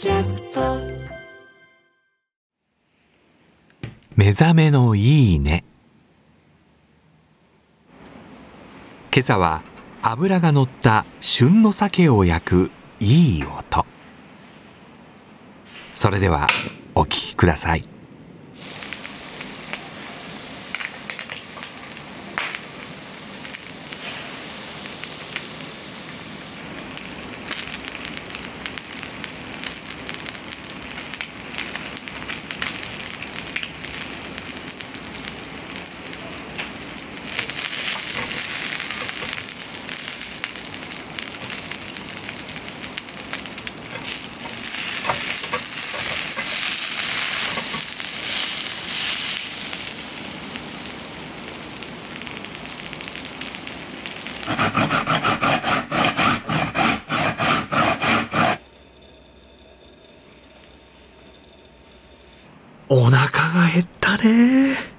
キャスト。目覚めのいいね。今朝は油が乗った旬の鮭を焼くいい音。それではお聞きください。お腹が減ったね。